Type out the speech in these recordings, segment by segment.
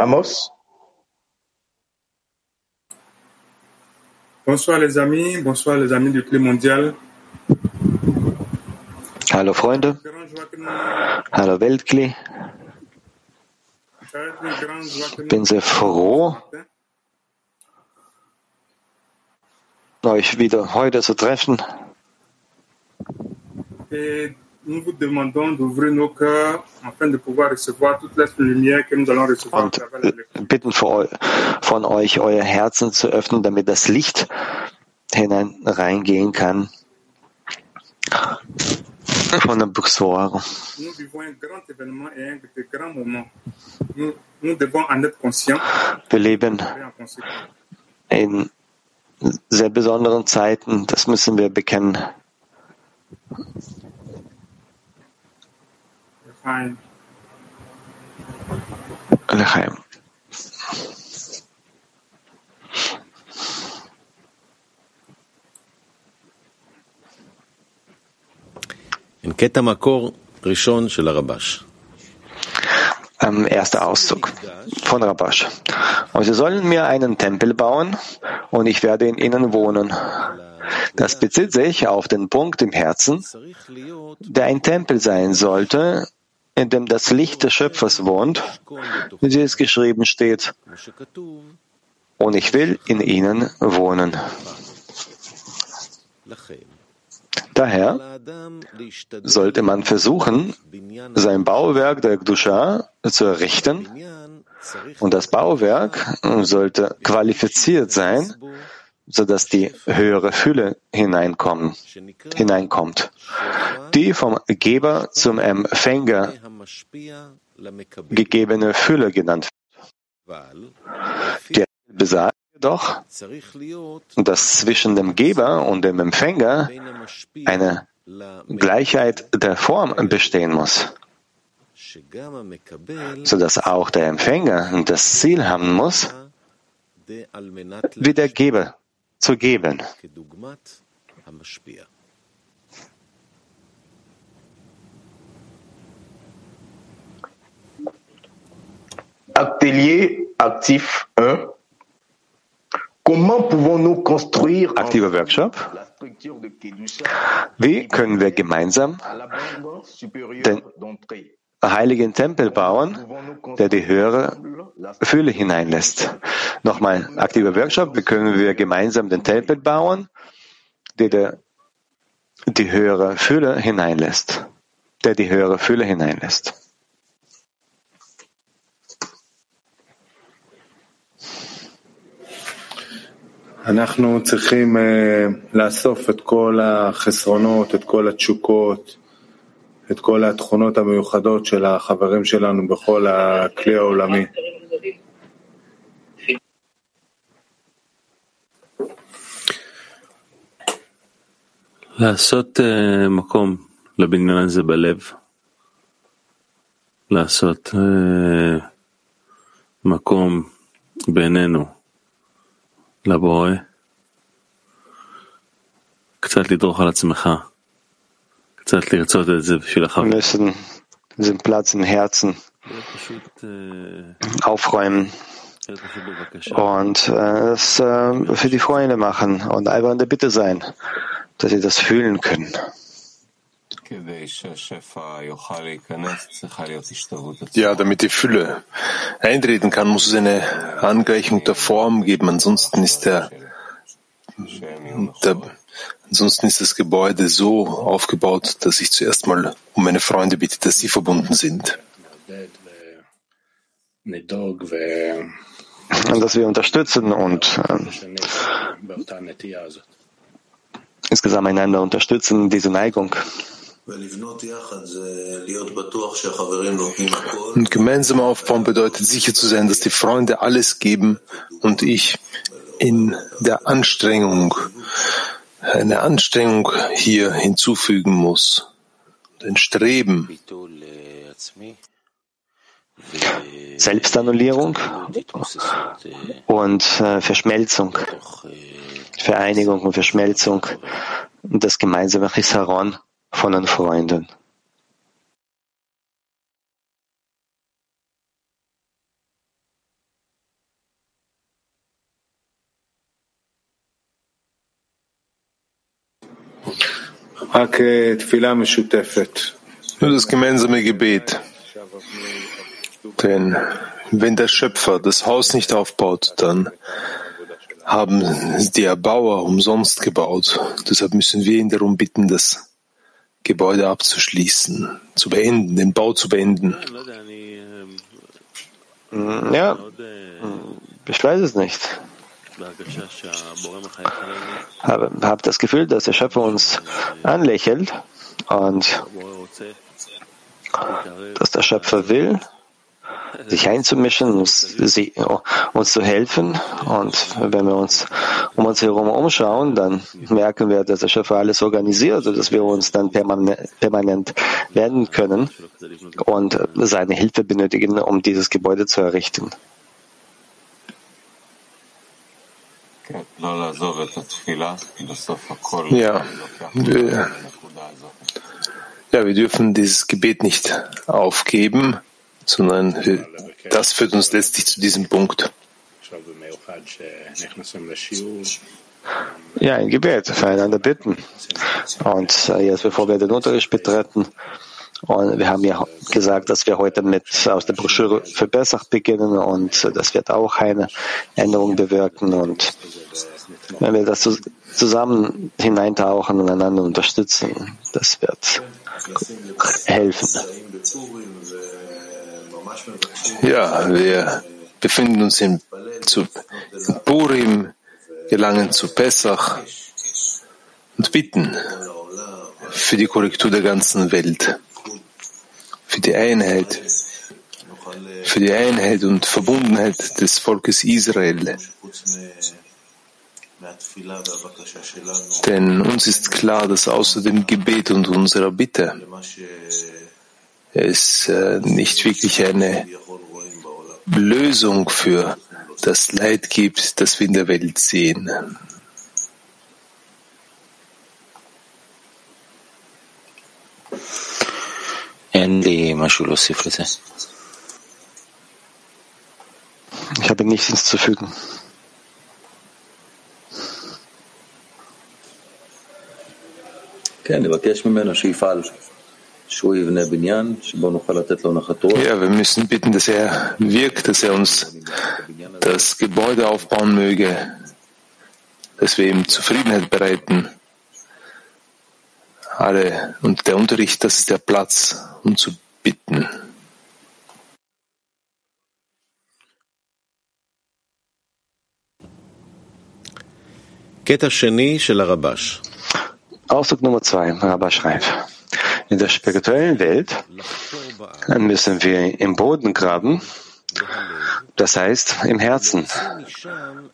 Amos? Bonsoir les amis, bonsoir les amis du Club Mondial. Hallo Freunde, hallo Weltkli. Ich bin sehr froh, euch wieder heute zu treffen. Et nous vous demandons d'ouvrir nos cœurs afin de pouvoir recevoir toute la lumière que nous allons recevoir und bitten von euch, euer Herzen zu öffnen, damit das Licht hinein reingehen kann von der Buchsware. Nous vivons un grand événement et un de grands moments. Nous, nous devons en être conscients Wir leben in sehr besonderen Zeiten, das müssen wir bekennen. Enfin, Lechaim. כן, קטע מקור ראשון של הרבש. Ähm, erster Auszug von Rabash. Und sie sollen mir einen Tempel bauen und ich werde in ihnen wohnen. Das bezieht sich auf den Punkt im Herzen, צריך להיות der ein Tempel sein sollte, in dem das Licht des Schöpfers wohnt, wie es geschrieben steht, und ich will in ihnen wohnen. Daher sollte man versuchen, sein Bauwerk der Gdusha zu errichten, und das Bauwerk sollte qualifiziert sein, sodass die höhere Fülle hineinkommen, hineinkommt, die vom Geber zum Empfänger gegebene Fülle genannt wird. Die besagt jedoch, dass zwischen dem Geber und dem Empfänger eine Gleichheit der Form bestehen muss, sodass auch der Empfänger das Ziel haben muss, wie der Geber zu geben. Atelier actif 1. Comment pouvons-nous construire Aktiver Workshop. Wie können wir gemeinsam den heiligen Tempel bauen, Pouvons-nous der die höhere ensemble la Fülle hineinlässt. Nochmal, aktiver Workshop, wie können wir gemeinsam den Tempel bauen, der der die höhere Fülle hineinlässt, der die höhere Fülle hineinlässt. אנחנו צריכים אה, לאסוף את כל החסרונות, את כל התשוקות, את כל התכונות המיוחדות של החברים שלנו בכל הכלי העולמי. לעשות אה, מקום לבניין הזה בלב, לעשות אה, מקום בינינו לבורא, קצת לדרוך על עצמך, müssen diesen Platz im Herzen aufräumen. und äh, es äh, für die Freunde machen und einfach in der Bitte sein, dass sie das fühlen können. Ja, damit die Fülle eintreten kann, muss es eine Angleichung der Form geben. Ansonsten ist der, der Ansonsten ist das Gebäude so aufgebaut, dass ich zuerst mal um meine Freunde bitte, dass sie verbunden sind. Dass wir unterstützen und äh, insgesamt einander unterstützen, diese Neigung. Und gemeinsam aufbauen bedeutet sicher zu sein, dass die Freunde alles geben und ich in der Anstrengung eine Anstrengung hier hinzufügen muss, ein Streben. Selbstannullierung und äh, Verschmelzung, Vereinigung und Verschmelzung, das gemeinsame Chisaron von den Freunden. Nur das gemeinsame Gebet. Denn wenn der Schöpfer das Haus nicht aufbaut, dann haben die Erbauer umsonst gebaut. Deshalb müssen wir ihn darum bitten, das Gebäude abzuschließen, zu beenden, den Bau zu beenden. Ja, ich weiß es nicht habe, habe das Gefühl, dass der Schöpfer uns anlächelt und dass der Schöpfer will, sich einzumischen, uns, sie, uns, zu helfen. Und wenn wir uns um uns herum umschauen, dann merken wir, dass der Schöpfer alles organisiert, dass wir uns dann permanent werden können und seine Hilfe benötigen, um dieses Gebäude zu errichten. Ja, wir, ja, wir dürfen dieses Gebet nicht aufgeben, sondern das führt uns letztlich zu diesem Punkt. Ja, ein Gebet, füreinander bitten. Und äh, jetzt, bevor wir den Unterricht betreten, und wir haben ja gesagt, dass wir heute mit aus der Broschüre für Bessach beginnen und das wird auch eine Änderung bewirken. Und wenn wir das zusammen hineintauchen und einander unterstützen, das wird helfen. Ja, wir befinden uns in, zu, in Purim, gelangen zu Pessach und bitten für die Korrektur der ganzen Welt für die Einheit, für die Einheit und Verbundenheit des Volkes Israel. Denn uns ist klar, dass außer dem Gebet und unserer Bitte es äh, nicht wirklich eine Lösung für das Leid gibt, das wir in der Welt sehen. אין לי משהו להוסיף לזה. Ich habe nichts hinzuzufügen. כן, לבקש ממנו שיפעל, שהוא יבנה בניין שבו נוכל לתת לו נחת רוח. Ja, wir müssen bitten, dass er wirkt, dass er uns das Gebäude aufbauen möge, dass wir ihm Zufriedenheit bereiten. Gnade und der Unterricht, das ist der Platz, um zu bitten. Ausdruck Nummer zwei, Rabba schreibt. In der spirituellen Welt müssen wir im Boden graben das heißt im Herzen,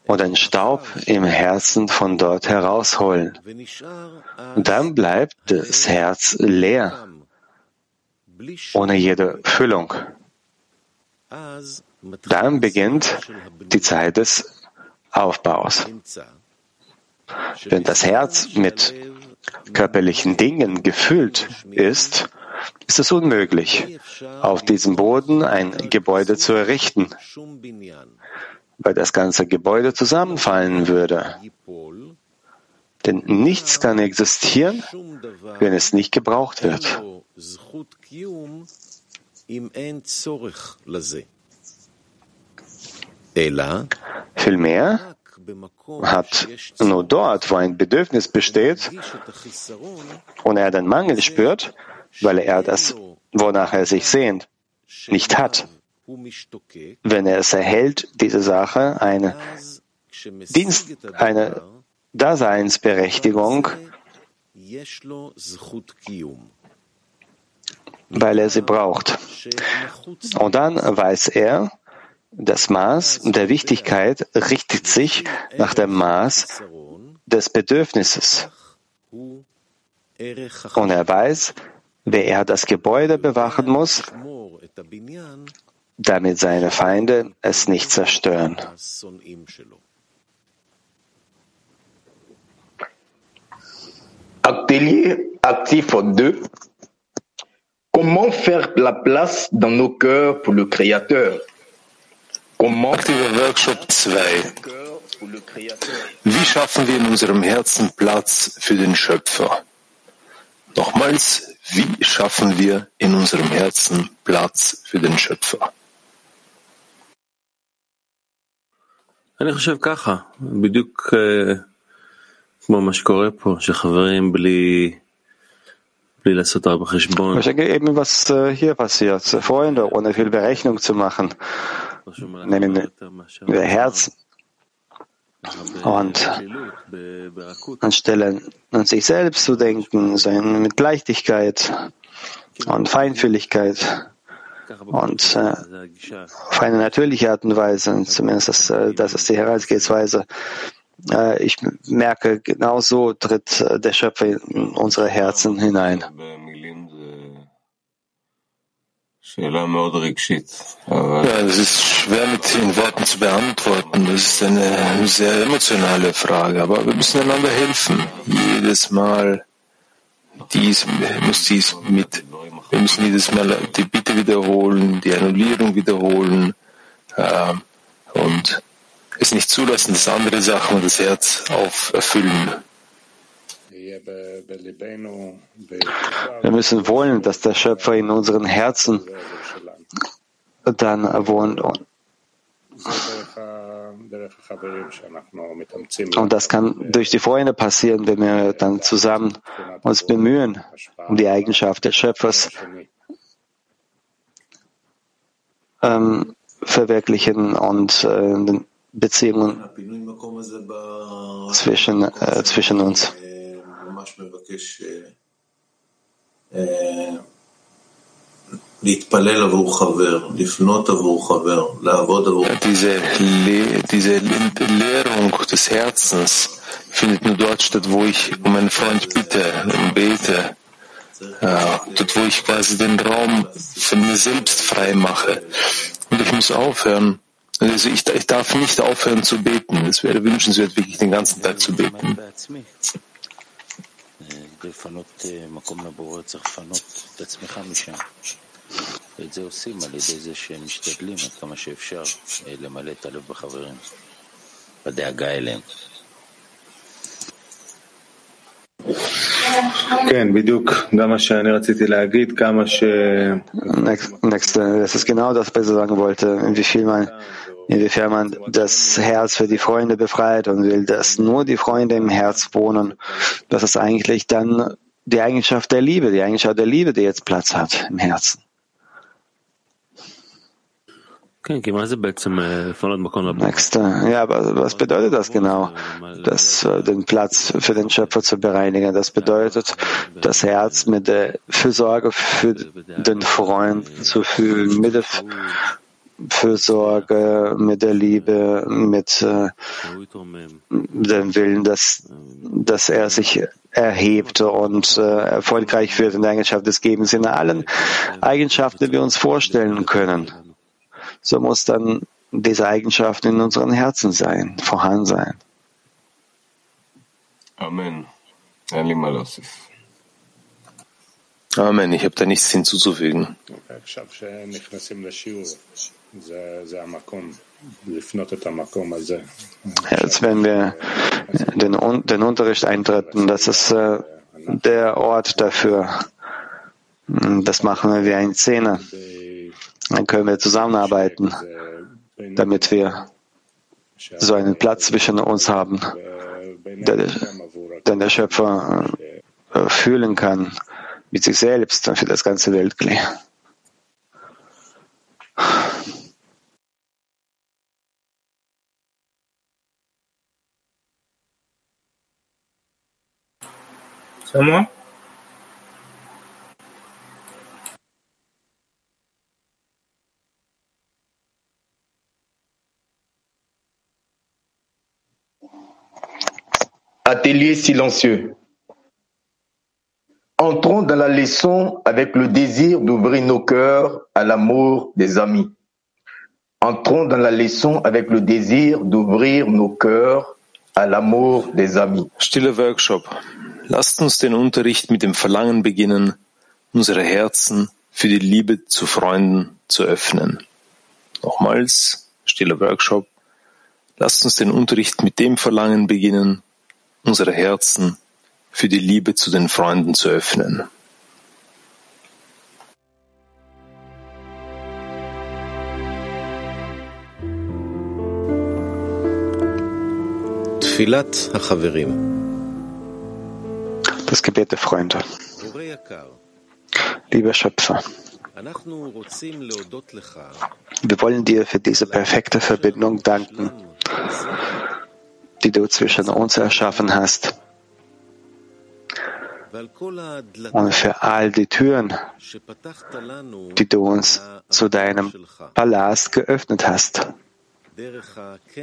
und den Staub im Herzen von dort herausholen. Dann bleibt das Herz leer, ohne jede Füllung. Dann beginnt die Zeit des Aufbaus. Wenn das Herz mit körperlichen Dingen gefüllt ist, ist es unmöglich, auf diesem Boden ein Gebäude zu errichten, weil das ganze Gebäude zusammenfallen würde. Denn nichts kann existieren, wenn es nicht gebraucht wird. Vielmehr hat nur dort, wo ein Bedürfnis besteht und er den Mangel spürt, weil er das, wonach er sich sehnt, nicht hat. Wenn er es erhält, diese Sache eine Dienst, eine Daseinsberechtigung, weil er sie braucht. Und dann weiß er, das Maß der Wichtigkeit richtet sich nach dem Maß des Bedürfnisses. Und er weiß, wer er das Gebäude bewachen muss, damit seine Feinde es nicht zerstören. Atelier actif 2. Comment faire la place dans nos cœurs pour le Créateur Aktiver Workshop 2. Wie schaffen wir in unserem Herzen Platz für den Schöpfer? Nochmals, wie schaffen wir in unserem Herzen Platz für den Schöpfer? Ich denke eben, was äh, hier passiert. Freunde, ohne viel Berechnung zu machen, nehmen ihr Herz und anstelle an sich selbst zu denken, sondern mit Leichtigkeit und Feinfühligkeit und äh, auf eine natürliche Art und Weise, zumindest das, äh, das ist die Herangehensweise. Äh, ich merke, genau so tritt äh, der Schöpfer in unsere Herzen hinein. Ja, das ist schwer mit in Worten zu beantworten. Das ist eine sehr emotionale Frage, aber wir müssen einander helfen. Jedes Mal dies muss dies mit. Wir müssen jedes Mal die Bitte wiederholen, die Annullierung wiederholen äh, und es nicht zulassen, dass andere Sachen das Herz auferfüllen. Wir müssen wollen, dass der Schöpfer in unseren Herzen dann wohnt. Und das kann durch die Freunde passieren, wenn wir dann zusammen uns bemühen um die Eigenschaft des Schöpfers ähm, verwirklichen und äh, Beziehungen zwischen, äh, zwischen uns. אה, ממש מבקש אה, אה, להתפלל עבור חבר, לפנות עבור חבר, לעבוד עבור Diese, Le diese Leerung des Herzens findet nur dort statt, wo ich um einen Freund bitte und bete. Ja, dort, wo ich quasi den Raum von mir selbst frei mache. Und ich muss aufhören. Also ich, ich darf nicht aufhören zu beten. Es wäre wünschenswert, wirklich den ganzen Tag zu beten. לפנות אה, מקום לבורא צריך לפנות את עצמך משם. ואת זה עושים על ידי זה שהם משתדלים עד כמה שאפשר אה, למלא את הלב בחברים, בדאגה אליהם. כן, בדיוק, גם מה שאני רציתי להגיד, כמה ש... Next, next, das ist genau das, was ich sagen wollte, inwiefern man, inwiefern man das Herz für die Freunde befreit und will, dass nur die Freunde im Herz wohnen. Das ist eigentlich dann die Eigenschaft der Liebe, die Eigenschaft der Liebe, die jetzt Platz hat im Herzen. Nächster. Ja, aber was bedeutet das genau? Das, äh, den Platz für den Schöpfer zu bereinigen. Das bedeutet, das Herz mit der Fürsorge für den Freund zu fühlen, mit der Fürsorge, mit der Liebe, mit äh, dem Willen, dass, dass er sich erhebt und äh, erfolgreich wird in der Eigenschaft des Gebens, in allen Eigenschaften, die wir uns vorstellen können. So muss dann diese Eigenschaft in unseren Herzen sein, vorhanden sein. Amen. Amen. Ich habe da nichts hinzuzufügen. Als wenn wir den, den Unterricht eintreten, das ist äh, der Ort dafür. Das machen wir wie ein Szene. Dann können wir zusammenarbeiten, damit wir so einen Platz zwischen uns haben, den der Schöpfer äh, fühlen kann mit sich selbst und für das ganze Weltkli. Moi Atelier silencieux. Entrons dans la leçon avec le désir d'ouvrir nos cœurs à l'amour des amis. Entrons dans la leçon avec le désir d'ouvrir nos cœurs à l'amour des amis. Stiller Workshop. Lasst uns den Unterricht mit dem Verlangen beginnen, unsere Herzen für die Liebe zu Freunden zu öffnen. Nochmals, stiller Workshop. Lasst uns den Unterricht mit dem Verlangen beginnen, unsere Herzen für die Liebe zu den Freunden zu öffnen. Tfilat HaChaverim das Gebet der Freunde. Lieber Schöpfer, wir wollen dir für diese perfekte Verbindung danken, die du zwischen uns erschaffen hast. Und für all die Türen, die du uns zu deinem Palast geöffnet hast.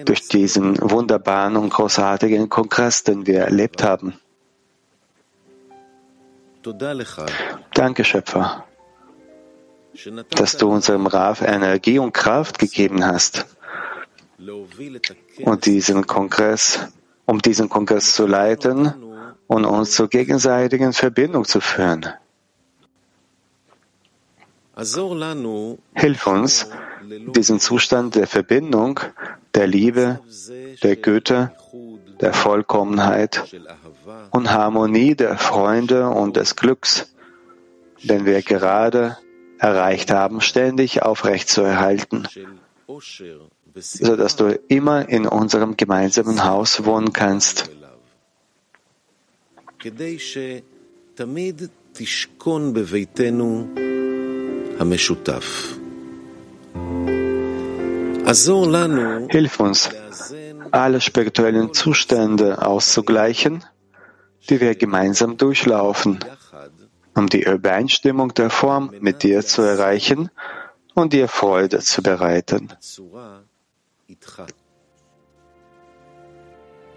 Durch diesen wunderbaren und großartigen Kongress, den wir erlebt haben. Danke, Schöpfer, dass du unserem Rav Energie und Kraft gegeben hast, und diesen Kongress, um diesen Kongress zu leiten und uns zur gegenseitigen Verbindung zu führen. Hilf uns, diesen Zustand der Verbindung, der Liebe, der Güte der Vollkommenheit של אהבה und Harmonie der Freunde und des Glücks, den wir gerade erreicht haben, ständig aufrechtzuerhalten, של אושר so dass du immer in unserem gemeinsamen Haus wohnen kannst, אליו. כדי שתמיד תשכון בביתנו המשותף. עזור לנו Hilf uns, לאזן alle spirituellen Zustände auszugleichen, die wir gemeinsam durchlaufen, יחד um die Übereinstimmung der Form mit dir zu erreichen und dir Freude zu bereiten. צורה איתך.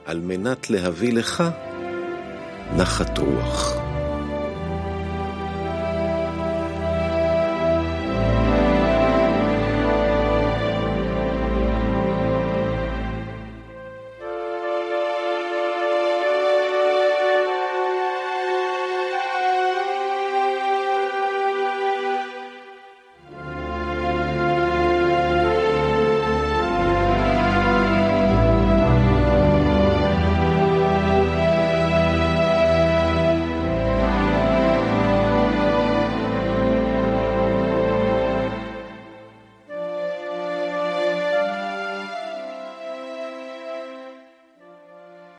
על מנת להביא לך נחת רוח.